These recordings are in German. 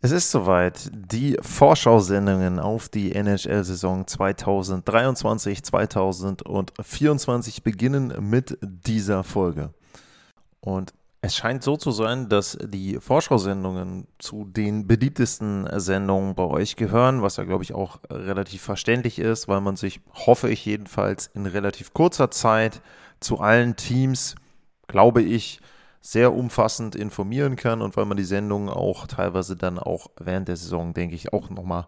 Es ist soweit. Die Vorschau-Sendungen auf die NHL-Saison 2023-2024 beginnen mit dieser Folge. Und es scheint so zu sein, dass die Vorschau-Sendungen zu den beliebtesten Sendungen bei euch gehören, was ja, glaube ich, auch relativ verständlich ist, weil man sich, hoffe ich jedenfalls, in relativ kurzer Zeit zu allen Teams, glaube ich, sehr umfassend informieren kann und weil man die Sendung auch teilweise dann auch während der Saison, denke ich, auch nochmal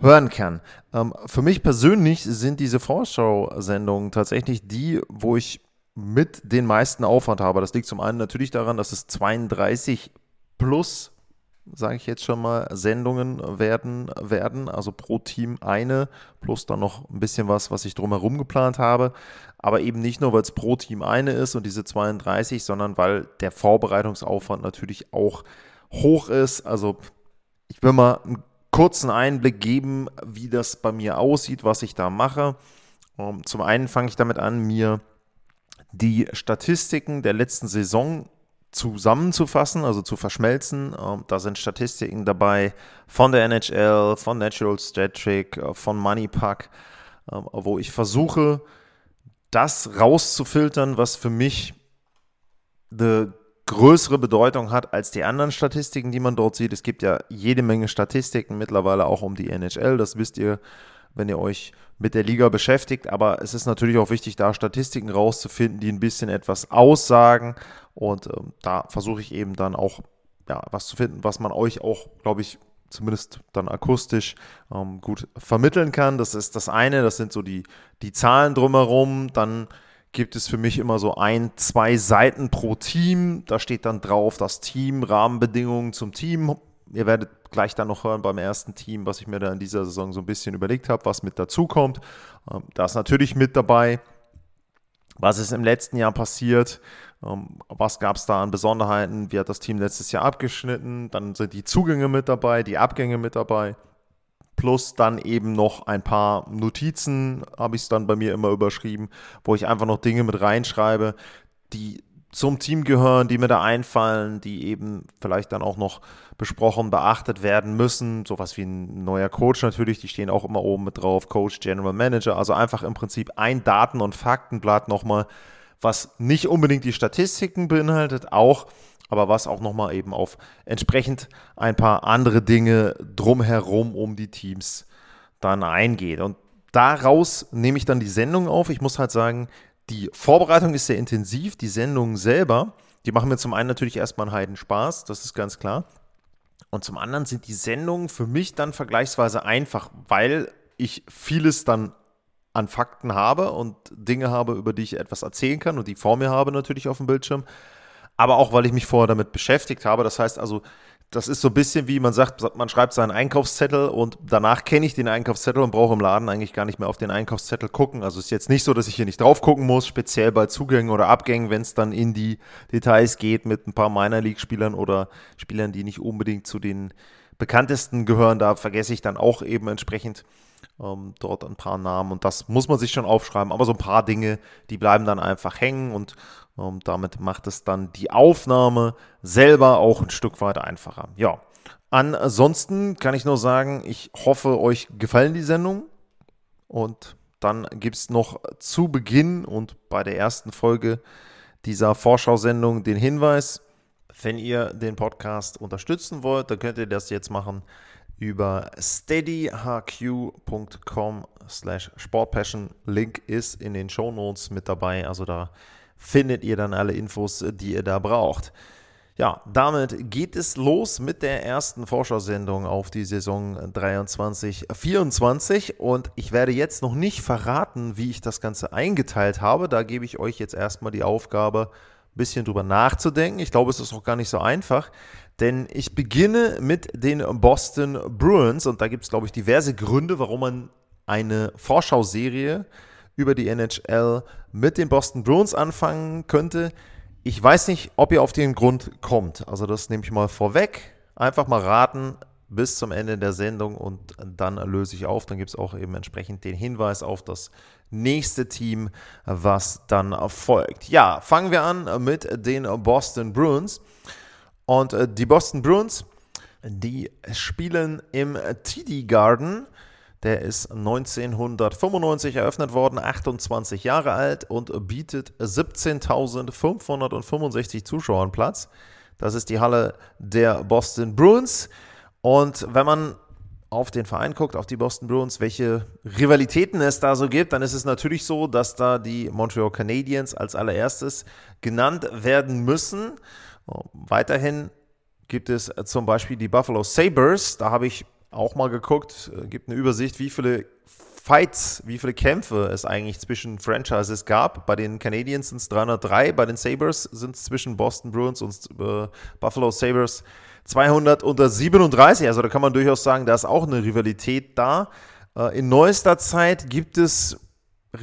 hören kann. Ähm, für mich persönlich sind diese Vorschau-Sendungen tatsächlich die, wo ich mit den meisten Aufwand habe. Das liegt zum einen natürlich daran, dass es 32 plus sage ich jetzt schon mal, Sendungen werden, werden, also pro Team eine, plus dann noch ein bisschen was, was ich drumherum geplant habe. Aber eben nicht nur, weil es pro Team eine ist und diese 32, sondern weil der Vorbereitungsaufwand natürlich auch hoch ist. Also ich will mal einen kurzen Einblick geben, wie das bei mir aussieht, was ich da mache. Ähm, zum einen fange ich damit an, mir die Statistiken der letzten Saison zusammenzufassen, also zu verschmelzen. Ähm, da sind Statistiken dabei von der NHL, von Natural Stat Trick, äh, von MoneyPack, äh, wo ich versuche, das rauszufiltern, was für mich eine größere Bedeutung hat als die anderen Statistiken, die man dort sieht. Es gibt ja jede Menge Statistiken mittlerweile auch um die NHL, das wisst ihr, wenn ihr euch mit der Liga beschäftigt. Aber es ist natürlich auch wichtig, da Statistiken rauszufinden, die ein bisschen etwas aussagen. Und ähm, da versuche ich eben dann auch ja, was zu finden, was man euch auch, glaube ich, zumindest dann akustisch ähm, gut vermitteln kann. Das ist das eine, das sind so die, die Zahlen drumherum. Dann gibt es für mich immer so ein, zwei Seiten pro Team. Da steht dann drauf das Team, Rahmenbedingungen zum Team. Ihr werdet gleich dann noch hören beim ersten Team, was ich mir da in dieser Saison so ein bisschen überlegt habe, was mit dazukommt. Ähm, da ist natürlich mit dabei, was ist im letzten Jahr passiert, was gab es da an Besonderheiten, wie hat das Team letztes Jahr abgeschnitten, dann sind die Zugänge mit dabei, die Abgänge mit dabei, plus dann eben noch ein paar Notizen, habe ich es dann bei mir immer überschrieben, wo ich einfach noch Dinge mit reinschreibe, die zum Team gehören, die mir da einfallen, die eben vielleicht dann auch noch besprochen, beachtet werden müssen. Sowas wie ein neuer Coach natürlich, die stehen auch immer oben mit drauf. Coach, General Manager. Also einfach im Prinzip ein Daten- und Faktenblatt nochmal, was nicht unbedingt die Statistiken beinhaltet, auch, aber was auch nochmal eben auf entsprechend ein paar andere Dinge drumherum um die Teams dann eingeht. Und daraus nehme ich dann die Sendung auf. Ich muss halt sagen, die Vorbereitung ist sehr intensiv, die Sendungen selber, die machen mir zum einen natürlich erstmal einen Heiden Spaß, das ist ganz klar. Und zum anderen sind die Sendungen für mich dann vergleichsweise einfach, weil ich vieles dann an Fakten habe und Dinge habe, über die ich etwas erzählen kann und die vor mir habe natürlich auf dem Bildschirm. Aber auch, weil ich mich vorher damit beschäftigt habe. Das heißt also, das ist so ein bisschen wie man sagt, man schreibt seinen Einkaufszettel und danach kenne ich den Einkaufszettel und brauche im Laden eigentlich gar nicht mehr auf den Einkaufszettel gucken. Also ist jetzt nicht so, dass ich hier nicht drauf gucken muss, speziell bei Zugängen oder Abgängen, wenn es dann in die Details geht mit ein paar Minor League Spielern oder Spielern, die nicht unbedingt zu den bekanntesten gehören. Da vergesse ich dann auch eben entsprechend ähm, dort ein paar Namen und das muss man sich schon aufschreiben. Aber so ein paar Dinge, die bleiben dann einfach hängen und ähm, damit macht es dann die Aufnahme selber auch ein Stück weit einfacher. Ja, ansonsten kann ich nur sagen, ich hoffe, euch gefallen die Sendungen und dann gibt es noch zu Beginn und bei der ersten Folge dieser Vorschau-Sendung den Hinweis, wenn ihr den Podcast unterstützen wollt, dann könnt ihr das jetzt machen über steadyhq.com slash sportpassion. Link ist in den Show Notes mit dabei. Also da findet ihr dann alle Infos, die ihr da braucht. Ja, damit geht es los mit der ersten Vorschau-Sendung auf die Saison 23-24 und ich werde jetzt noch nicht verraten, wie ich das Ganze eingeteilt habe. Da gebe ich euch jetzt erstmal die Aufgabe, bisschen drüber nachzudenken. Ich glaube, es ist auch gar nicht so einfach, denn ich beginne mit den Boston Bruins und da gibt es, glaube ich, diverse Gründe, warum man eine Vorschauserie über die NHL mit den Boston Bruins anfangen könnte. Ich weiß nicht, ob ihr auf den Grund kommt. Also das nehme ich mal vorweg. Einfach mal raten bis zum Ende der Sendung und dann löse ich auf. Dann gibt es auch eben entsprechend den Hinweis auf das nächste Team, was dann erfolgt. Ja, fangen wir an mit den Boston Bruins. Und äh, die Boston Bruins, die spielen im TD Garden. Der ist 1995 eröffnet worden, 28 Jahre alt und bietet 17.565 Zuschauern Platz. Das ist die Halle der Boston Bruins. Und wenn man auf den Verein guckt, auf die Boston Bruins, welche Rivalitäten es da so gibt, dann ist es natürlich so, dass da die Montreal Canadiens als allererstes genannt werden müssen. Weiterhin gibt es zum Beispiel die Buffalo Sabres. Da habe ich auch mal geguckt, äh, gibt eine Übersicht, wie viele Fights, wie viele Kämpfe es eigentlich zwischen Franchises gab. Bei den Canadiens sind es 303, bei den Sabres sind es zwischen Boston Bruins und äh, Buffalo Sabres 237. Also da kann man durchaus sagen, da ist auch eine Rivalität da. Äh, in neuester Zeit gibt es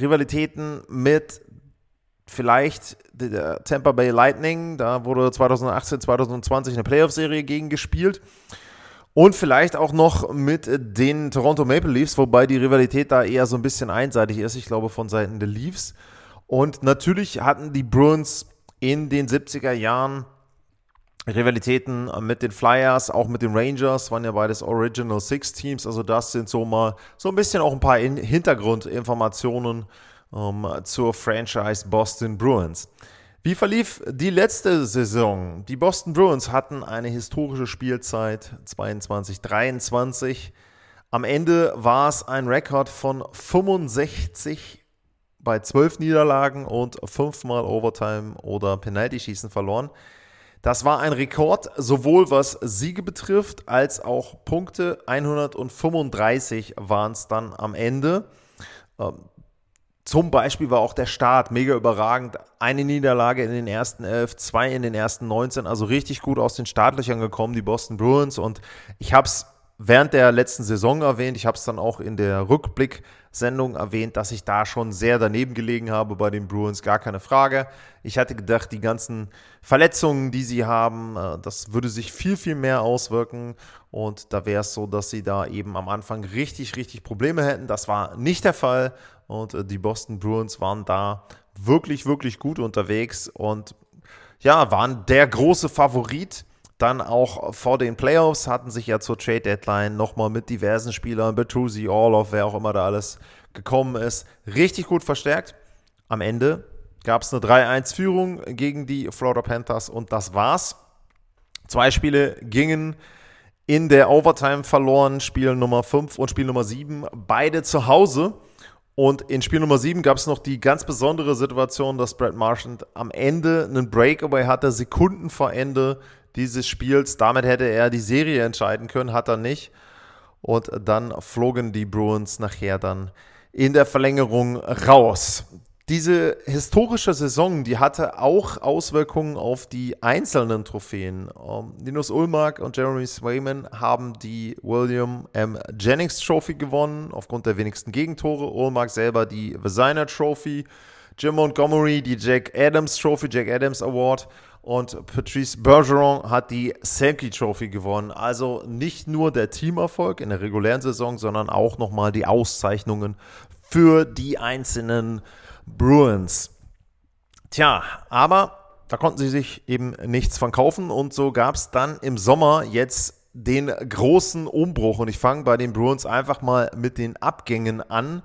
Rivalitäten mit vielleicht der Tampa Bay Lightning. Da wurde 2018, 2020 eine Playoff-Serie gegen gespielt. Und vielleicht auch noch mit den Toronto Maple Leafs, wobei die Rivalität da eher so ein bisschen einseitig ist, ich glaube, von Seiten der Leafs. Und natürlich hatten die Bruins in den 70er Jahren Rivalitäten mit den Flyers, auch mit den Rangers, waren ja beides Original Six Teams. Also das sind so mal so ein bisschen auch ein paar Hintergrundinformationen ähm, zur Franchise Boston Bruins. Wie verlief die letzte Saison? Die Boston Bruins hatten eine historische Spielzeit 22-23. Am Ende war es ein Rekord von 65 bei 12 Niederlagen und fünfmal Overtime oder Penalty-Schießen verloren. Das war ein Rekord, sowohl was Siege betrifft, als auch Punkte. 135 waren es dann am Ende. Zum Beispiel war auch der Start mega überragend. Eine Niederlage in den ersten elf, zwei in den ersten 19, also richtig gut aus den Startlöchern gekommen, die Boston Bruins. Und ich habe es während der letzten Saison erwähnt, ich habe es dann auch in der Rückblick-Sendung erwähnt, dass ich da schon sehr daneben gelegen habe bei den Bruins, gar keine Frage. Ich hatte gedacht, die ganzen Verletzungen, die sie haben, äh, das würde sich viel, viel mehr auswirken. Und da wäre es so, dass sie da eben am Anfang richtig, richtig Probleme hätten. Das war nicht der Fall. Und äh, die Boston Bruins waren da wirklich, wirklich gut unterwegs und ja, waren der große Favorit. Dann auch vor den Playoffs hatten sich ja zur Trade Deadline nochmal mit diversen Spielern, Bertuzzi, Orloff, wer auch immer da alles gekommen ist, richtig gut verstärkt. Am Ende gab es eine 3-1-Führung gegen die Florida Panthers und das war's. Zwei Spiele gingen in der Overtime verloren, Spiel Nummer 5 und Spiel Nummer 7, beide zu Hause. Und in Spiel Nummer 7 gab es noch die ganz besondere Situation, dass Brad Marchand am Ende einen Breakaway hatte, Sekunden vor Ende dieses Spiels. Damit hätte er die Serie entscheiden können, hat er nicht. Und dann flogen die Bruins nachher dann in der Verlängerung raus diese historische Saison, die hatte auch Auswirkungen auf die einzelnen Trophäen. Um, ähm, Linus Ulmark und Jeremy Swayman haben die William M. Jennings Trophy gewonnen, aufgrund der wenigsten Gegentore. Ulmark selber die Vezina Trophy. Jim Montgomery die Jack Adams Trophy, Jack Adams Award. Und Patrice Bergeron hat die Sankey Trophy gewonnen. Also nicht nur der Teamerfolg in der regulären Saison, sondern auch nochmal die Auszeichnungen für die einzelnen Bruins. Tja, aber da konnten sie sich eben nichts von kaufen und so gab es dann im Sommer jetzt den großen Umbruch und ich fange bei den Bruins einfach mal mit den Abgängen an,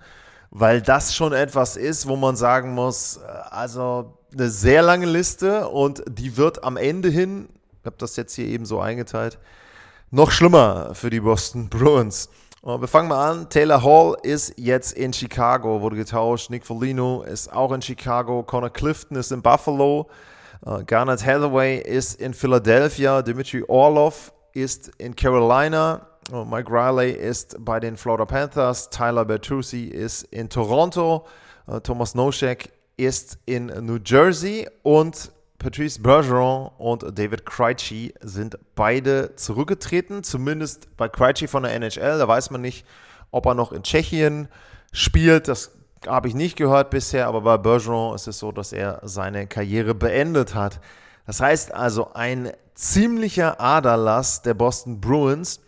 weil das schon etwas ist, wo man sagen muss, also eine sehr lange Liste und die wird am Ende hin, ich habe das jetzt hier eben so eingeteilt, noch schlimmer für die Boston Bruins. Wir fangen mal an. Taylor Hall ist jetzt in Chicago, wurde getauscht. Nick Foligno ist auch in Chicago. Connor Clifton ist in Buffalo. Uh, Garnet Hathaway ist in Philadelphia. Dimitri Orlov ist in Carolina. Uh, Mike Riley ist bei den Florida Panthers. Tyler Bertuzzi ist in Toronto. Uh, Thomas Noschek ist in New Jersey. Und Patrice Bergeron und David Krejci sind beide zurückgetreten, zumindest bei Krejci von der NHL. Da weiß man nicht, ob er noch in Tschechien spielt. Das habe ich nicht gehört bisher, aber bei Bergeron ist es so, dass er seine Karriere beendet hat. Das heißt also ein ziemlicher Aderlass der Boston Bruins.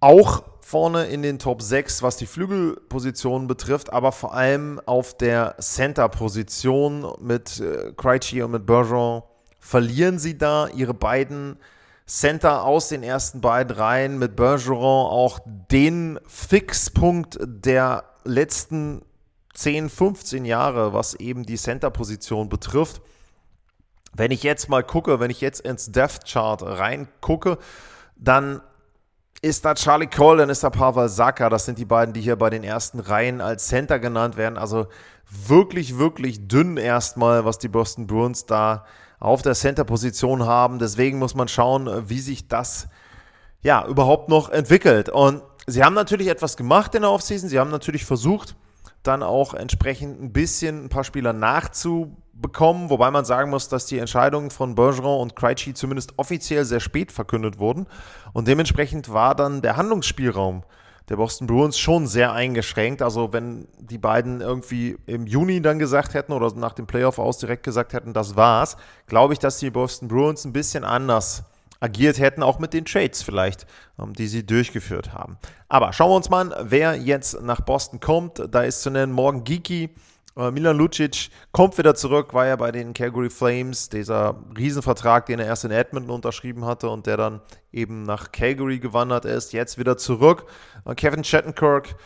Auch vorne in den Top 6, was die Flügelpositionen betrifft, aber vor allem auf der Center-Position mit äh, Krejci und mit Bergeron verlieren sie da ihre beiden Center aus den ersten beiden Reihen mit Bergeron auch den Fixpunkt der letzten 10, 15 Jahre, was eben die Center-Position betrifft. Wenn ich jetzt mal gucke, wenn ich jetzt ins Death Chart reingucke, dann ist da Charlie Cole, dann ist da Pavel Saka. Das sind die beiden, die hier bei den ersten Reihen als Center genannt werden. Also wirklich, wirklich dünn erstmal, was die Boston Bruins da auf der Center-Position haben. Deswegen muss man schauen, wie sich das ja überhaupt noch entwickelt. Und sie haben natürlich etwas gemacht in der Offseason. Sie haben natürlich versucht, dann auch entsprechend ein bisschen ein paar Spieler nachzubekommen, wobei man sagen muss, dass die Entscheidungen von Bergeron und Krejci zumindest offiziell sehr spät verkündet wurden und dementsprechend war dann der Handlungsspielraum der Boston Bruins schon sehr eingeschränkt. Also wenn die beiden irgendwie im Juni dann gesagt hätten oder nach dem Playoff aus direkt gesagt hätten, das war's, glaube ich, dass die Boston Bruins ein bisschen anders agiert hätten, auch mit den Trades vielleicht, ähm, die sie durchgeführt haben. Aber schauen wir uns mal an, wer jetzt nach Boston kommt. Da ist zu nennen Morgan Geeky. Äh, Milan Lucic kommt wieder zurück, war ja bei den Calgary Flames, dieser Riesenvertrag, den er erst in Edmonton unterschrieben hatte und der dann eben nach Calgary gewandert ist, jetzt wieder zurück. Äh, Kevin Shattenkirk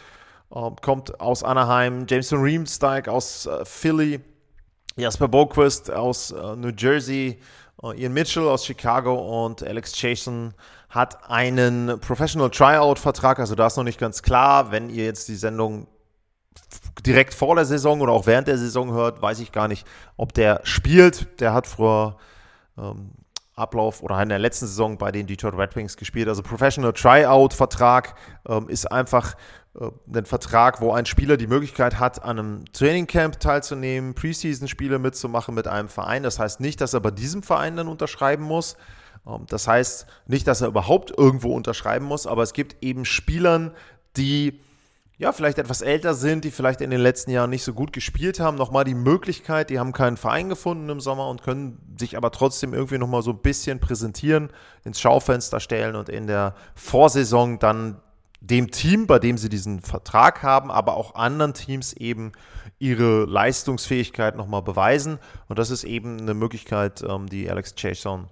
äh, kommt aus Anaheim, Jameson Reemsteig aus Philly, Jasper Boquist aus New Jersey, Ian Mitchell aus Chicago und Alex Jason hat einen Professional Tryout-Vertrag. Also da ist noch nicht ganz klar, wenn ihr jetzt die Sendung direkt vor der Saison oder auch während der Saison hört, weiß ich gar nicht, ob der spielt. Der hat vor ähm, Ablauf oder in der letzten Saison bei den Detroit Red Wings gespielt. Also Professional Tryout-Vertrag ähm, ist einfach äh, ein Vertrag, wo ein Spieler die Möglichkeit hat, an einem Trainingcamp teilzunehmen, Preseason-Spiele mitzumachen mit einem Verein. Das heißt nicht, dass er bei diesem Verein dann unterschreiben muss. Ähm, das heißt nicht, dass er überhaupt irgendwo unterschreiben muss, aber es gibt eben Spielern, die ja, vielleicht etwas älter sind, die vielleicht in den letzten Jahren nicht so gut gespielt haben, nochmal die Möglichkeit, die haben keinen Verein gefunden im Sommer und können sich aber trotzdem irgendwie nochmal so ein bisschen präsentieren, ins Schaufenster stellen und in der Vorsaison dann dem Team, bei dem sie diesen Vertrag haben, aber auch anderen Teams eben ihre Leistungsfähigkeit nochmal beweisen. Und das ist eben eine Möglichkeit, ähm, die Alex Chason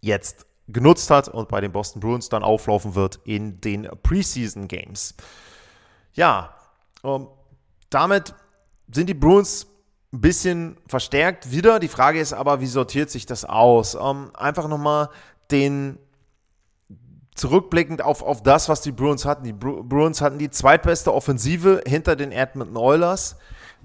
jetzt genutzt hat und bei den Boston Bruins dann auflaufen wird in den Preseason Games. Ja, ähm, damit sind die Bruins ein bisschen verstärkt wieder. Die Frage ist aber, wie sortiert sich das aus? Ähm, einfach nochmal den zurückblickend auf, auf das, was die Bruins hatten. Die Bruins hatten die zweitbeste Offensive hinter den Edmonton Oilers.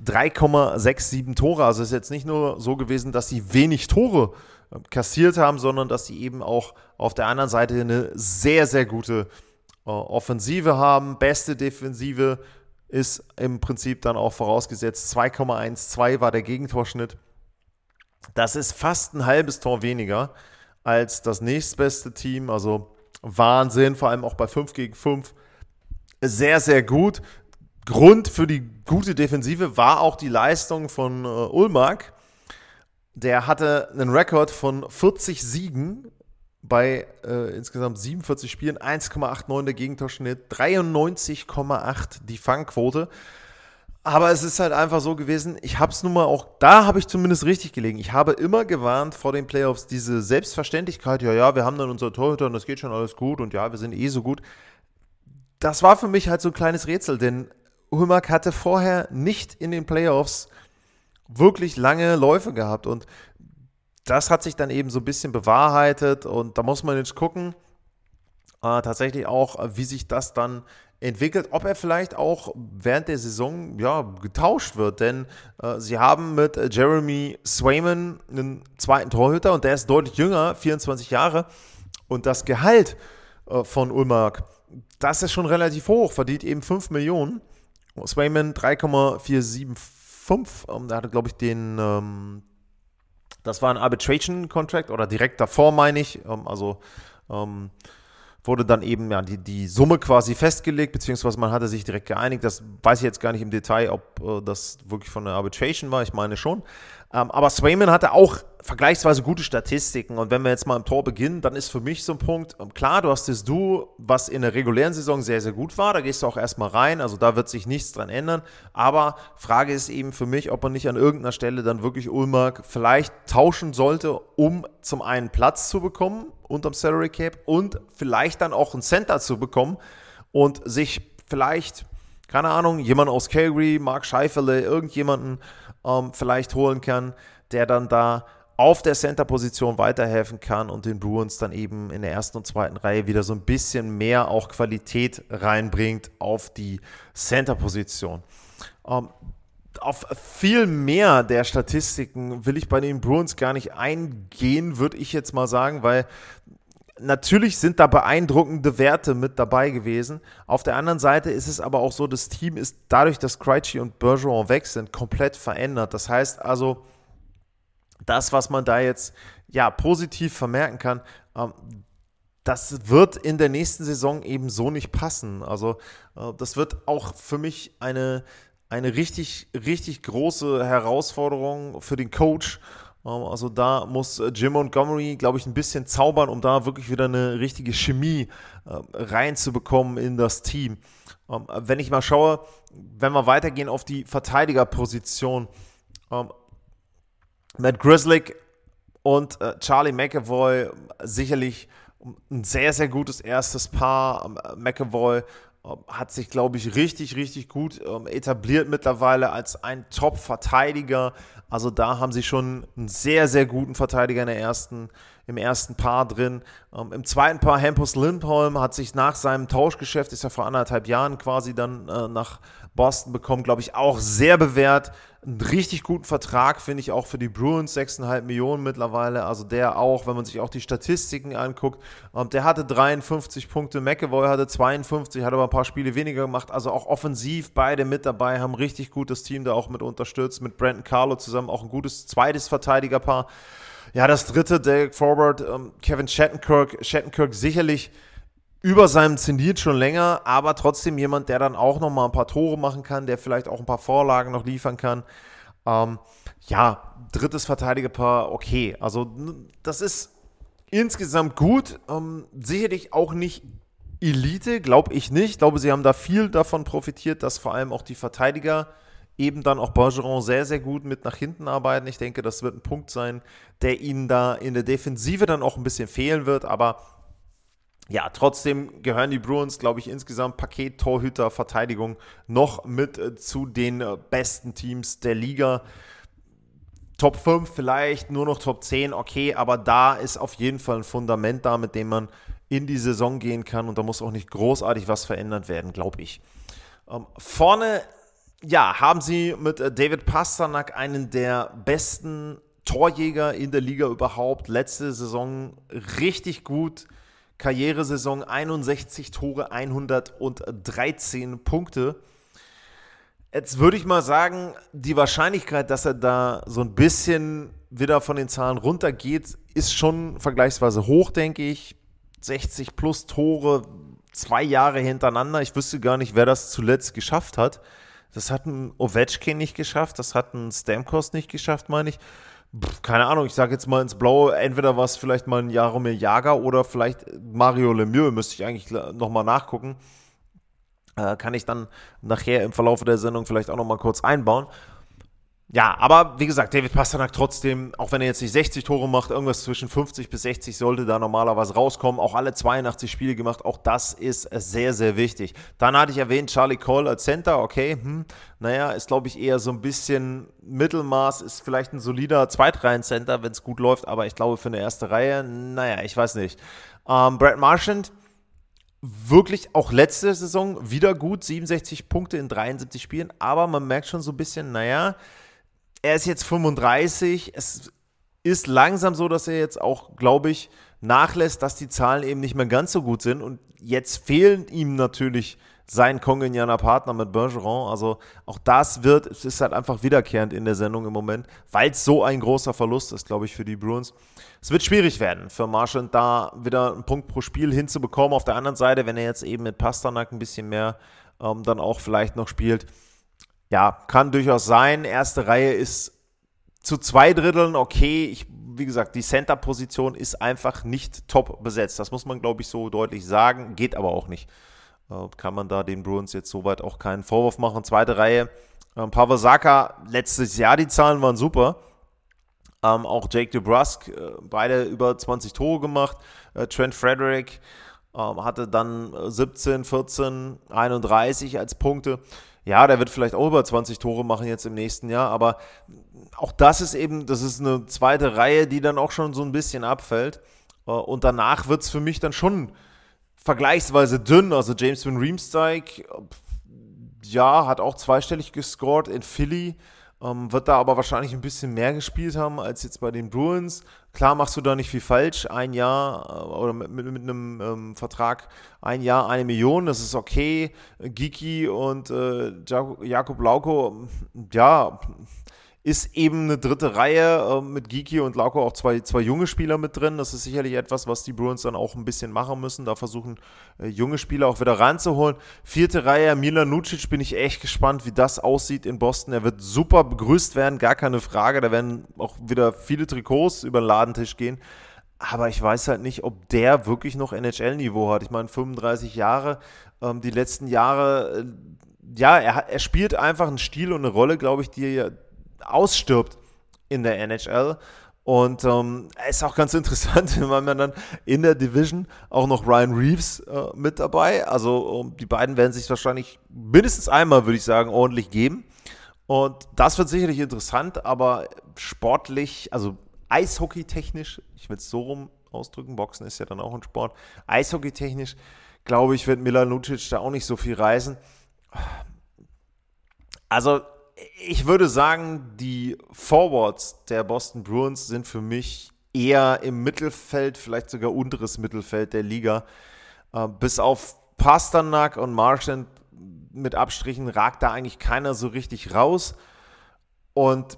3,67 Tore. Also es ist jetzt nicht nur so gewesen, dass sie wenig Tore äh, kassiert haben, sondern dass sie eben auch auf der anderen Seite eine sehr, sehr gute Offensive haben. Beste Defensive ist im Prinzip dann auch vorausgesetzt. 2,12 war der Gegentorschnitt. Das ist fast ein halbes Tor weniger als das nächstbeste Team. Also Wahnsinn, vor allem auch bei 5 gegen 5. Sehr, sehr gut. Grund für die gute Defensive war auch die Leistung von äh, Ulmark. Der hatte einen Rekord von 40 Siegen bei äh, insgesamt 47 Spielen, 1,89 der Gegentorschnitt, 93,8 die Fangquote. Aber es ist halt einfach so gewesen, ich habe es nun mal auch, da habe ich zumindest richtig gelegen. Ich habe immer gewarnt vor den Playoffs, diese Selbstverständlichkeit, ja, ja, wir haben dann unser Torhüter und das geht schon alles gut und ja, wir sind eh so gut. Das war für mich halt so ein kleines Rätsel, denn Hulmark hatte vorher nicht in den Playoffs wirklich lange Läufe gehabt und das hat sich dann eben so ein bisschen bewahrheitet und da muss man jetzt gucken, äh, tatsächlich auch, wie sich das dann entwickelt, ob er vielleicht auch während der Saison ja, getauscht wird. Denn äh, sie haben mit äh, Jeremy Swayman einen zweiten Torhüter und der ist deutlich jünger, 24 Jahre. Und das Gehalt äh, von Ulmark, das ist schon relativ hoch, verdient eben 5 Millionen. Swayman 3,475. Ähm, der hatte, glaube ich, den, ähm, Das war ein Arbitration-Contract oder direkt davor, meine ich. Ähm, also ähm, wurde dann eben ja die, die Summe quasi festgelegt, beziehungsweise man hatte sich direkt geeinigt. Das weiß ich jetzt gar nicht im Detail, ob äh, das wirklich von der Arbitration war. Ich meine schon. Ähm, aber Swayman hatte auch vergleichsweise gute Statistiken. Und wenn wir jetzt mal im Tor beginnen, dann ist für mich so ein Punkt, ähm, klar, du hast das Du, was in der regulären Saison sehr, sehr gut war. Da gehst du auch erstmal rein. Also da wird sich nichts dran ändern. Aber Frage ist eben für mich, ob man nicht an irgendeiner Stelle dann wirklich Ulmark vielleicht tauschen sollte, um zum einen Platz zu bekommen unterm Salary Cap und vielleicht dann auch ein Center zu bekommen und sich vielleicht, keine Ahnung, jemand aus Calgary, Mark Scheifele, irgendjemanden ähm, vielleicht holen kann, der dann da auf der Center-Position weiterhelfen kann und den Bruins dann eben in der ersten und zweiten Reihe wieder so ein bisschen mehr auch Qualität reinbringt auf die Center-Position. Ähm, auf viel mehr der Statistiken will ich bei den Bruins gar nicht eingehen, würde ich jetzt mal sagen, weil natürlich sind da beeindruckende Werte mit dabei gewesen. Auf der anderen Seite ist es aber auch so, das Team ist dadurch, dass Krejci und Bergeron weg sind, komplett verändert. Das heißt also, das, was man da jetzt ja positiv vermerken kann, ähm, das wird in der nächsten Saison eben so nicht passen. Also äh, das wird auch für mich eine, eine richtig, richtig große Herausforderung für den Coach also da muss äh, Jim Montgomery, glaube ich, ein bisschen zaubern, um da wirklich wieder eine richtige Chemie äh, reinzubekommen in das Team. Ähm, wenn ich mal schaue, wenn wir weitergehen auf die Verteidigerposition, ähm, Matt Grizzlick und äh, Charlie McAvoy sicherlich ein sehr, sehr gutes erstes Paar. McAvoy hat sich, glaube ich, richtig, richtig gut etabliert mittlerweile als ein Top-Verteidiger, also da haben sie schon einen sehr, sehr guten Verteidiger in der ersten, im ersten Paar drin. Ähm, Im zweiten Paar Hampus Lindholm hat sich nach seinem Tauschgeschäft, ist ja vor anderthalb Jahren quasi dann äh, nach Boston bekommen, glaube ich, auch sehr bewährt. Einen richtig guten Vertrag, finde ich, auch für die Bruins, 6,5 Millionen mittlerweile. Also der auch, wenn man sich auch die Statistiken anguckt, ähm, der hatte 53 Punkte, McAvoy hatte 52, hat aber ein paar Spiele weniger gemacht. Also auch offensiv beide mit dabei, haben richtig gut das Team da auch mit unterstützt, mit Brandon Carlo zusammen auch ein gutes zweites Verteidigerpaar. Ja, das dritte, Derek Forward, ähm, Kevin Shattenkirk, Shattenkirk sicherlich über seinem Zenit schon länger, aber trotzdem jemand, der dann auch noch mal ein paar Tore machen kann, der vielleicht auch ein paar Vorlagen noch liefern kann. Ähm, ja, drittes Verteidigerpaar, okay. Also das ist insgesamt gut. Ähm, sicherlich auch nicht Elite, glaube ich nicht. Ich glaube, sie haben da viel davon profitiert, dass vor allem auch die Verteidiger eben dann auch Bergeron sehr, sehr gut mit nach hinten arbeiten. Ich denke, das wird ein Punkt sein, der ihnen da in der Defensive dann auch ein bisschen fehlen wird, aber ja, trotzdem gehören die Bruins, glaube ich, insgesamt Paket Torhüter Verteidigung noch mit äh, zu den äh, besten Teams der Liga. Top 5 vielleicht, nur noch Top 10, okay, aber da ist auf jeden Fall ein Fundament da, mit dem man in die Saison gehen kann und da muss auch nicht großartig was verändert werden, glaube ich. Ähm, vorne, ja, haben sie mit äh, David Pasternak einen der besten Torjäger in der Liga überhaupt. Letzte Saison richtig gut Karrieresaison 61 Tore, 113 Punkte. Jetzt würde ich mal sagen, die Wahrscheinlichkeit, dass er da so ein bisschen wieder von den Zahlen runtergeht, ist schon vergleichsweise hoch, denke ich. 60 plus Tore, zwei Jahre hintereinander. Ich wüsste gar nicht, wer das zuletzt geschafft hat. Das hat ein Ovechkin nicht geschafft, das hat ein Stamkos nicht geschafft, meine ich keine Ahnung, ich sage jetzt mal ins Blaue, entweder war es vielleicht mal ein Jaromir Jager oder vielleicht Mario Lemieux, müsste ich eigentlich nochmal nachgucken. Äh, kann ich dann nachher im Verlauf der Sendung vielleicht auch nochmal kurz einbauen. Ja, aber wie gesagt, David Pasternak trotzdem, auch wenn er jetzt nicht 60 Tore macht, irgendwas zwischen 50 bis 60 sollte da normalerweise rauskommen. Auch alle 82 Spiele gemacht, auch das ist sehr, sehr wichtig. Dann hatte ich erwähnt, Charlie Cole als Center, okay, hm, naja, ist glaube ich eher so ein bisschen Mittelmaß, ist vielleicht ein solider Zweitreihen-Center, wenn es gut läuft, aber ich glaube für eine erste Reihe, naja, ich weiß nicht. Ähm, Brad Marchand, wirklich auch letzte Saison wieder gut, 67 Punkte in 73 Spielen, aber man merkt schon so ein bisschen, naja, er ist jetzt 35. Es ist langsam so, dass er jetzt auch, glaube ich, nachlässt, dass die Zahlen eben nicht mehr ganz so gut sind. Und jetzt fehlen ihm natürlich sein kongenialer Partner mit Bergeron. Also auch das wird, es ist halt einfach wiederkehrend in der Sendung im Moment, weil es so ein großer Verlust ist, glaube ich, für die Bruins. Es wird schwierig werden für Marchand, da wieder einen Punkt pro Spiel hinzubekommen. Auf der anderen Seite, wenn er jetzt eben mit Pasternak ein bisschen mehr ähm, dann auch vielleicht noch spielt, ja, kann durchaus sein. Erste Reihe ist zu zwei Dritteln okay. Ich, wie gesagt, die Center-Position ist einfach nicht top besetzt. Das muss man, glaube ich, so deutlich sagen. Geht aber auch nicht. Äh, kann man da den Bruins jetzt soweit auch keinen Vorwurf machen. Zweite Reihe, äh, Pavasaka, letztes Jahr die Zahlen waren super. Ähm, auch Jake DeBrusk, äh, beide über 20 Tore gemacht. Äh, Trent Frederick ähm, hatte dann 17, 14, 31 als Punkte. Ja, der wird vielleicht auch über 20 Tore machen jetzt im nächsten Jahr, aber auch das ist eben, das ist eine zweite Reihe, die dann auch schon so ein bisschen abfällt. Äh, und danach wird es für mich dann schon vergleichsweise dünn. Also James Van Riemsdyk, ja, hat auch zweistellig gescored in Philly. Ähm, wird da aber wahrscheinlich ein bisschen mehr gespielt haben als jetzt bei den Bruins. Klar machst du da nicht viel falsch. Ein Jahr äh, oder mit, mit, mit einem ähm, Vertrag ein Jahr eine Million, das ist okay. Giki und äh, Jakob Lauko, ja, ist eben eine dritte Reihe äh, mit Geeky und Lauko auch zwei, zwei junge Spieler mit drin. Das ist sicherlich etwas, was die Bruins dann auch ein bisschen machen müssen. Da versuchen äh, junge Spieler auch wieder reinzuholen. Vierte Reihe, Milan Nucic, bin ich echt gespannt, wie das aussieht in Boston. Er wird super begrüßt werden, gar keine Frage. Da werden auch wieder viele Trikots über den Ladentisch gehen. Aber ich weiß halt nicht, ob der wirklich noch NHL-Niveau hat. Ich meine, 35 Jahre, ähm, die letzten Jahre, äh, ja, er, er spielt einfach einen Stil und eine Rolle, glaube ich, die, ausstirbt in der NHL. Und ähm, ist auch ganz interessant, weil man dann in der Division auch noch Ryan Reeves äh, mit dabei. Also um, die beiden werden sich wahrscheinlich mindestens einmal, würde ich sagen, ordentlich geben. Und das wird sicherlich interessant, aber sportlich, also Eishockey-technisch, ich will es so rum ausdrücken, Boxen ist ja dann auch ein Sport, Eishockey-technisch, glaube ich, wird Milan Lucic da auch nicht so viel reisen. Also ich würde sagen, die Forwards der Boston Bruins sind für mich eher im Mittelfeld, vielleicht sogar unteres Mittelfeld der Liga. Äh, bis auf Pasternak und Marchand mit Abstrichen ragt da eigentlich keiner so richtig raus. Und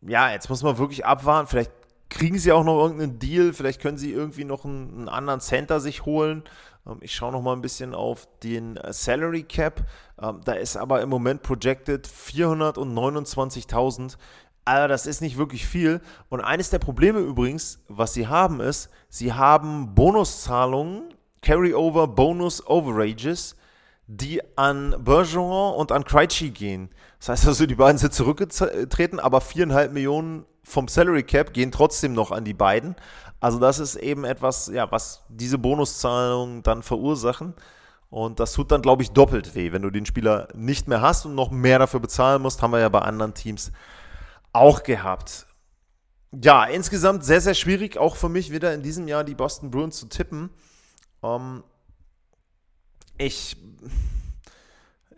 ja, jetzt muss man wirklich abwarten. Vielleicht kriegen sie auch noch irgendeinen Deal. Vielleicht können sie irgendwie noch einen, einen anderen Center sich holen. Ähm, ich schaue noch mal ein bisschen auf den äh, Salary Cap. Ähm, da ist aber im Moment projected 429.000. Also das ist nicht wirklich viel. Und eines der Probleme übrigens, was sie haben, ist, sie haben Bonuszahlungen, Carryover Bonus Overages, die an Bergeron und an Krejci gehen. Das heißt also, die beiden sind zurückgetreten, aber viereinhalb Millionen vom Salary Cap gehen trotzdem noch an die beiden. Also das ist eben etwas, ja, was diese Bonuszahlungen dann verursachen. Und das tut dann, glaube ich, doppelt weh, wenn du den Spieler nicht mehr hast und noch mehr dafür bezahlen musst. Haben wir ja bei anderen Teams auch gehabt. Ja, insgesamt sehr, sehr schwierig, auch für mich wieder in diesem Jahr die Boston Bruins zu tippen. Ähm, ich.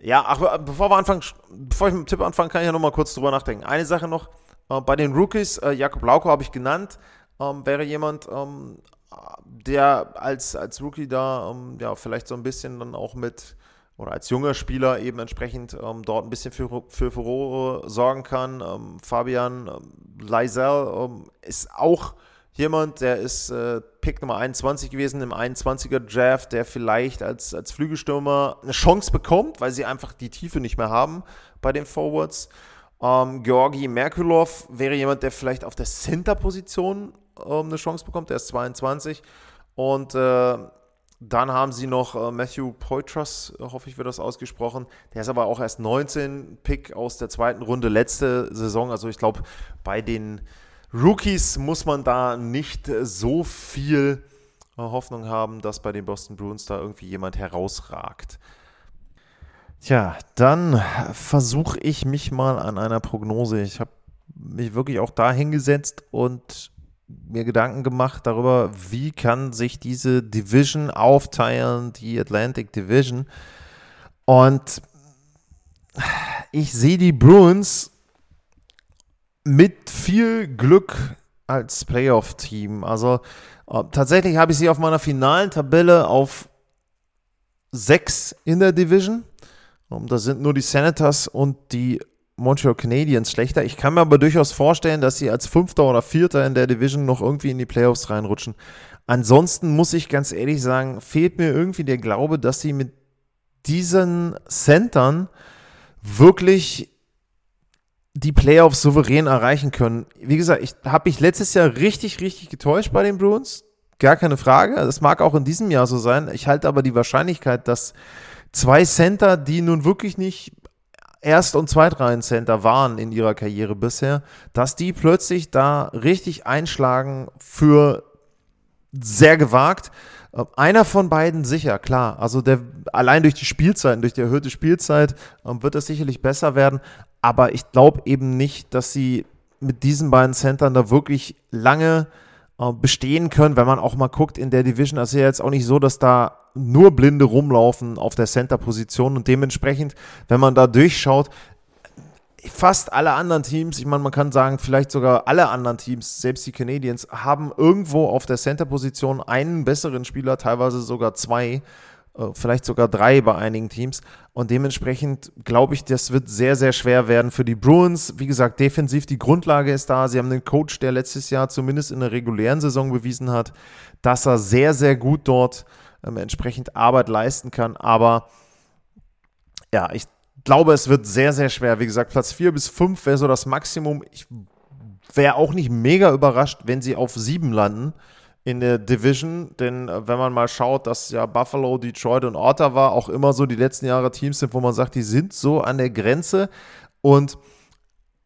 Ja, ach, bevor wir anfangen, bevor ich mit dem Tipp anfange, kann ich ja noch mal kurz drüber nachdenken. Eine Sache noch, äh, bei den Rookies, äh, Jakob Lauko habe ich genannt, ähm, wäre jemand, ähm, der als, als Rookie da ähm, ja vielleicht so ein bisschen dann auch mit oder als junger Spieler eben entsprechend ähm, dort ein bisschen für, für Furore sorgen kann. Ähm, Fabian ähm, Leisel ähm, ist auch jemand, der ist äh, Pick Nummer 21 gewesen im 21er Draft, der vielleicht als, als Flügelstürmer eine Chance bekommt, weil sie einfach die Tiefe nicht mehr haben bei den Forwards. Ähm, Georgi Merkulov wäre jemand, der vielleicht auf der Center-Position ähm, eine Chance bekommt. Der ist 22. Und äh, dann haben sie noch äh, Matthew Poitras, hoffe ich, wird das ausgesprochen. Der ist aber auch erst 19 Pick aus der zweiten Runde letzte Saison. Also ich glaube, bei den Rookies muss man da nicht so viel äh, Hoffnung haben, dass bei den Boston Bruins da irgendwie jemand herausragt. Tja, dann versuche ich mich mal an einer Prognose. Ich habe mich wirklich auch da hingesetzt und mir Gedanken gemacht darüber, wie kann sich diese Division aufteilen, die Atlantic Division. Und ich sehe die Bruins mit viel Glück als Playoff-Team. Also äh, tatsächlich habe ich sie auf meiner finalen Tabelle auf sechs in der Division. Um, da sind nur die Senators und die Montreal Canadiens schlechter. Ich kann mir aber durchaus vorstellen, dass sie als Fünfter oder Vierter in der Division noch irgendwie in die Playoffs reinrutschen. Ansonsten muss ich ganz ehrlich sagen, fehlt mir irgendwie der Glaube, dass sie mit diesen Centern wirklich die Playoffs souverän erreichen können. Wie gesagt, ich habe mich letztes Jahr richtig, richtig getäuscht bei den Bruins. Gar keine Frage. Das mag auch in diesem Jahr so sein. Ich halte aber die Wahrscheinlichkeit, dass zwei Center, die nun wirklich nicht Erst- und Zweitreihen-Center waren in ihrer Karriere bisher, dass die plötzlich da richtig einschlagen für sehr gewagt. Äh, einer von beiden sicher, klar. Also der, allein durch die Spielzeiten, durch die erhöhte Spielzeit ähm, wird es sicherlich besser werden. Aber ich glaube eben nicht, dass sie mit diesen beiden Centern da wirklich lange äh, bestehen können, wenn man auch mal guckt in der Division. Ist ja jetzt auch nicht so, dass da nur Blinde rumlaufen auf der Center-Position und dementsprechend, wenn man da durchschaut, fast alle anderen Teams, ich meine, man kann sagen, vielleicht sogar alle anderen Teams, selbst die Canadiens, haben irgendwo auf der Center-Position einen besseren Spieler, teilweise sogar zwei, vielleicht sogar drei bei einigen Teams. Und dementsprechend glaube ich, das wird sehr, sehr schwer werden für die Bruins. Wie gesagt, defensiv die Grundlage ist da. Sie haben einen Coach, der letztes Jahr zumindest in der regulären Saison bewiesen hat, dass er sehr, sehr gut dort ähm, entsprechend Arbeit leisten kann. Aber ja, ich glaube, es wird sehr, sehr schwer. Wie gesagt, Platz 4 bis 5 wäre so das Maximum. Ich wäre auch nicht mega überrascht, wenn sie auf 7 landen in der Division, denn äh, wenn man mal schaut, dass ja Buffalo, Detroit und Ottawa auch immer so die letzten Jahre Teams sind, wo man sagt, die sind so an der Grenze. Und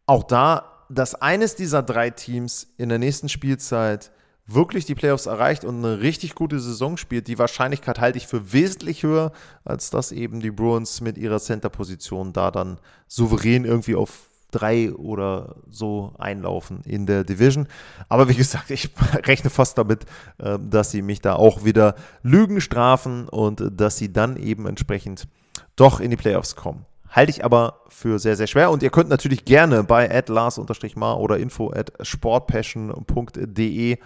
auch da, dass eines dieser drei Teams in der nächsten Spielzeit wirklich die Playoffs erreicht und eine richtig gute Saison spielt, die Wahrscheinlichkeit halte ich für wesentlich höher, als dass eben die Bruins mit ihrer Center-Position da dann souverän irgendwie auf drei oder so einlaufen in der Division. Aber wie gesagt, ich rechne fast damit, ähm, dass sie mich da auch wieder Lügen strafen und dass sie dann eben entsprechend doch in die Playoffs kommen. Halte ich aber für sehr, sehr schwer. Und ihr könnt natürlich gerne bei lars-mar oder info at sportpassion.de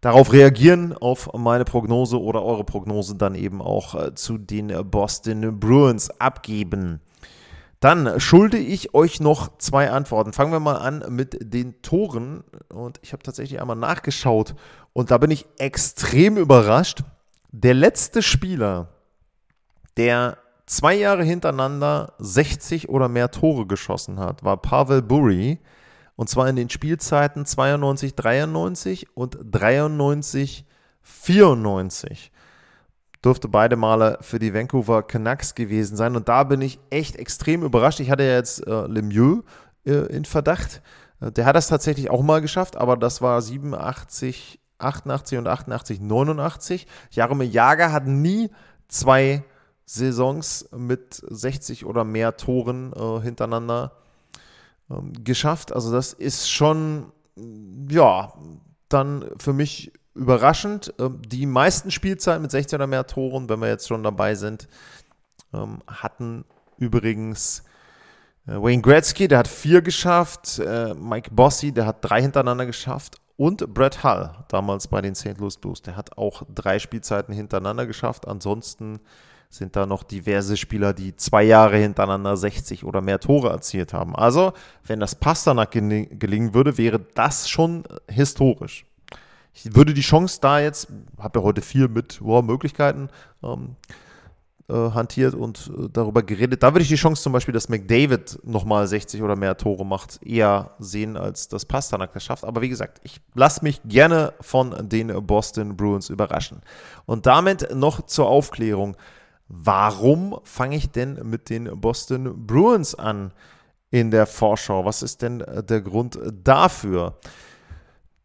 darauf reagieren, auf meine Prognose oder eure Prognose dann eben auch äh, zu den Boston Bruins abgeben. Dann schulde ich euch noch zwei Antworten. Fangen wir mal an mit den Toren. Und ich habe tatsächlich einmal nachgeschaut und da bin ich extrem überrascht. Der letzte Spieler, der zwei Jahre hintereinander 60 oder mehr Tore geschossen hat, war Pavel Burry. Und zwar in den Spielzeiten 92, 93 und 93, 94. Durfte beide Male für die Vancouver Canucks gewesen sein. Und da bin ich echt extrem überrascht. Ich hatte ja jetzt äh, Lemieux äh, in Verdacht. Äh, der hat das tatsächlich auch mal geschafft, aber das war 87, 88 und 88, 89. Jaromir Jager hat nie zwei Saisons mit 60 oder mehr Toren äh, hintereinander ähm, geschafft. Also das ist schon, ja, dann für mich überraschend. Ähm, die meisten Spielzeiten mit 16 oder mehr Toren, wenn wir jetzt schon dabei sind, ähm, hatten übrigens äh, Wayne Gretzky, der hat vier geschafft, äh, Mike Bossy, der hat drei hintereinander geschafft und Brett Hull, damals bei den St. Louis Blues, der hat auch drei Spielzeiten hintereinander geschafft. Ansonsten sind da noch diverse Spieler, die zwei Jahre hintereinander 60 oder mehr Tore erzielt haben. Also, wenn das Pasternak gelingen würde, wäre das schon historisch. Ich würde die Chance da jetzt, habe ja heute viel mit wow, Möglichkeiten ähm, äh, hantiert und äh, darüber geredet. Da würde ich die Chance zum Beispiel, dass McDavid nochmal 60 oder mehr Tore macht, eher sehen, als dass Pasternak das schafft. Aber wie gesagt, ich lasse mich gerne von den Boston Bruins überraschen. Und damit noch zur Aufklärung. Warum fange ich denn mit den Boston Bruins an in der Vorschau? Was ist denn äh, der Grund dafür?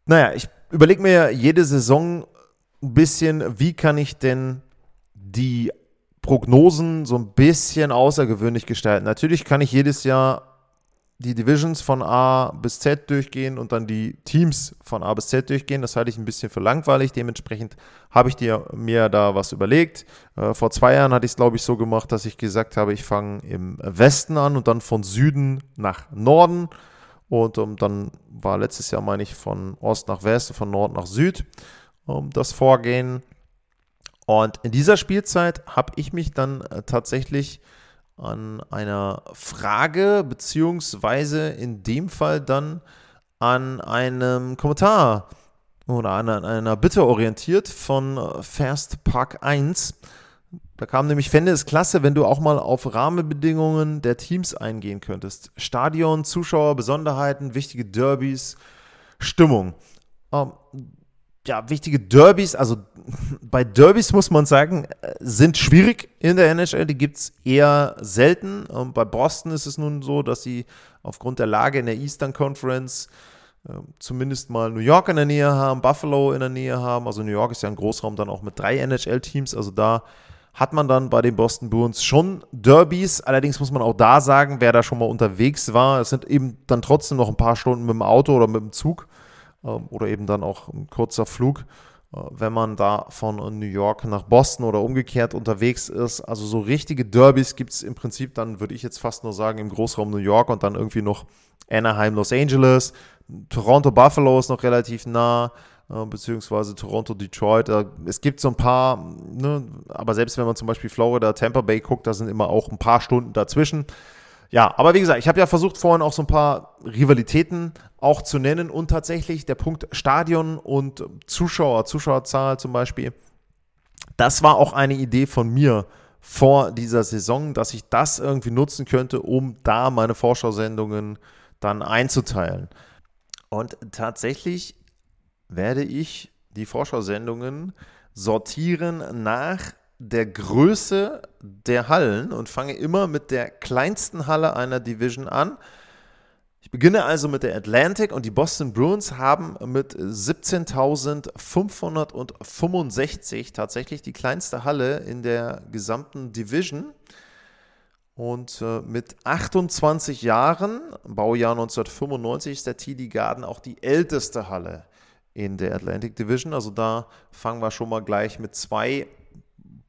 Naja, ich überlege mir jede Saison ein bisschen, wie kann ich denn die Prognosen so ein bisschen außergewöhnlich gestalten. Natürlich kann ich jedes Jahr die Divisions von A bis Z durchgehen und dann die Teams von A bis Z durchgehen. Das halte ich ein bisschen für langweilig. Dementsprechend habe ich dir, mir da was überlegt. Äh, vor zwei Jahren hatte ich es, glaube ich, so gemacht, dass ich gesagt habe, ich fange im Westen an und dann von Süden nach Norden. Und um, ähm, dann war letztes Jahr, meine ich, von Ost nach West, von Nord nach Süd um, das Vorgehen. Und in dieser Spielzeit habe ich mich dann äh, tatsächlich an einer Frage, beziehungsweise in dem Fall dann an einem Kommentar oder an einer Bitte orientiert von äh, Fast Park 1. Da kam nämlich, fände es klasse, wenn du auch mal auf Rahmenbedingungen der Teams eingehen könntest. Stadion, Zuschauer, Besonderheiten, wichtige Derbys, Stimmung. Ähm, ja, wichtige Derbys, also bei Derbys muss man sagen, äh, sind schwierig in der NHL. Die gibt es eher selten. Und ähm, bei Boston ist es nun so, dass sie aufgrund der Lage in der Eastern Conference äh, zumindest mal New York in der Nähe haben, Buffalo in der Nähe haben. Also New York ist ja ein Großraum dann auch mit drei NHL-Teams. Also da hat man dann bei den Boston Bruins schon Derbys. Allerdings muss man auch da sagen, wer da schon mal unterwegs war, es sind eben dann trotzdem noch ein paar Stunden mit dem Auto oder mit dem Zug ähm, oder eben dann auch ein kurzer Flug, äh, wenn man da von New York nach Boston oder umgekehrt unterwegs ist. Also so richtige Derbys gibt es im Prinzip dann, würde ich jetzt fast nur sagen, im Großraum New York und dann irgendwie noch Anaheim, Los Angeles. Toronto, Buffalo ist noch relativ nah beziehungsweise Toronto, Detroit. es gibt so ein paar, ne, aber selbst wenn man zum Beispiel Florida, Tampa Bay guckt, da sind immer auch ein paar Stunden dazwischen. Ja, aber wie gesagt, ich habe ja versucht vorhin auch so ein paar Rivalitäten auch zu nennen und tatsächlich der Punkt Stadion und Zuschauer, Zuschauerzahl zum Beispiel, das war auch eine Idee von mir vor dieser Saison, dass ich das irgendwie nutzen könnte, um da meine Vorschau-Sendungen dann einzuteilen. Und tatsächlich werde ich die Vorschau-Sendungen sortieren nach der Größe der Hallen und fange immer mit der kleinsten Halle einer Division an. Ich beginne also mit der Atlantic und die Boston Bruins haben mit 17.565 tatsächlich die kleinste Halle in der gesamten Division. Und äh, mit 28 Jahren, Baujahr 1995, ist der TD Garden auch die älteste Halle in der Atlantic Division. Also da fangen wir schon mal gleich mit zwei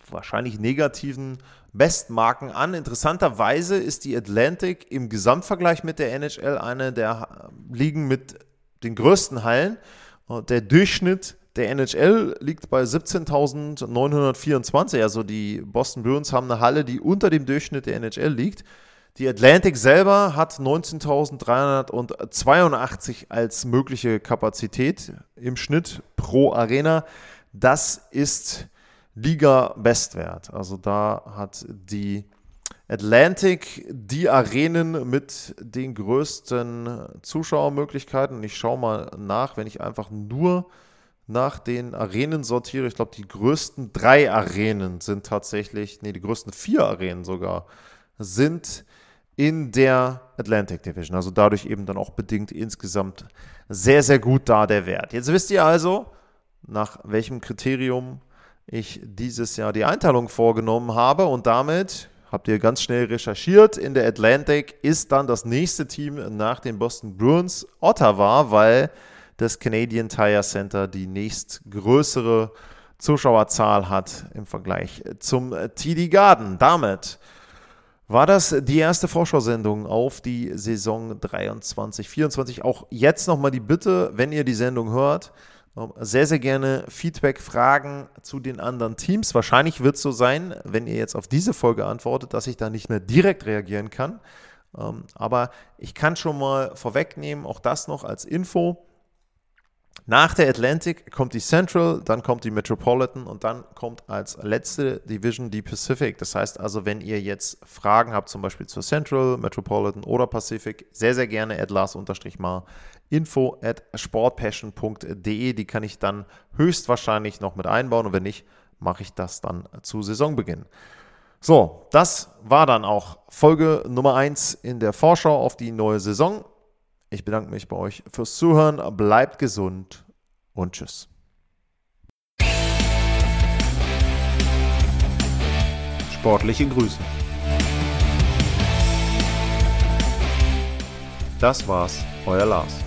wahrscheinlich negativen Bestmarken an. Interessanterweise ist die Atlantic im Gesamtvergleich mit der NHL eine der Ligen mit den größten Hallen. Der Durchschnitt der NHL liegt bei 17.924. Also die Boston Bruins haben eine Halle, die unter dem Durchschnitt der NHL liegt. Die Atlantic selber hat 19.382 als mögliche Kapazität im Schnitt pro Arena. Das ist Liga-Bestwert. Also da hat die Atlantic die Arenen mit den größten Zuschauermöglichkeiten. Ich schaue mal nach, wenn ich einfach nur nach den Arenen sortiere. Ich glaube, die größten drei Arenen sind tatsächlich, nee, die größten vier Arenen sogar sind in der Atlantic Division. Also dadurch eben dann auch bedingt insgesamt sehr, sehr gut da der Wert. Jetzt wisst ihr also, nach welchem Kriterium ich dieses Jahr die Einteilung vorgenommen habe und damit habt ihr ganz schnell recherchiert. In der Atlantic ist dann das nächste Team nach den Boston Bruins Ottawa, weil das Canadian Tire Center die nächstgrößere Zuschauerzahl hat im Vergleich zum TD Garden. Damit war das die erste Vorschau-Sendung auf die Saison 23, 24. Auch jetzt nochmal die Bitte, wenn ihr die Sendung hört, ähm, sehr, sehr gerne Feedback, Fragen zu den anderen Teams. Wahrscheinlich wird es so sein, wenn ihr jetzt auf diese Folge antwortet, dass ich da nicht mehr direkt reagieren kann. Ähm, aber ich kann schon mal vorwegnehmen, auch das noch als Info. Nach der Atlantic kommt die Central, dann kommt die Metropolitan und dann kommt als letzte Division die Pacific. Das heißt also, wenn ihr jetzt Fragen habt, zum Beispiel zur Central, Metropolitan oder Pacific, sehr, sehr gerne at Lars-Mar info at sportpassion.de. Die kann ich dann höchstwahrscheinlich noch mit einbauen und wenn nicht, mache ich das dann zu Saisonbeginn. So, das war dann auch Folge Nummer 1 in der Vorschau auf die neue Saison. Ich bedanke mich bei euch fürs Zuhören. Bleibt gesund und tschüss. Sportliche Grüße. Das war's, euer Lars.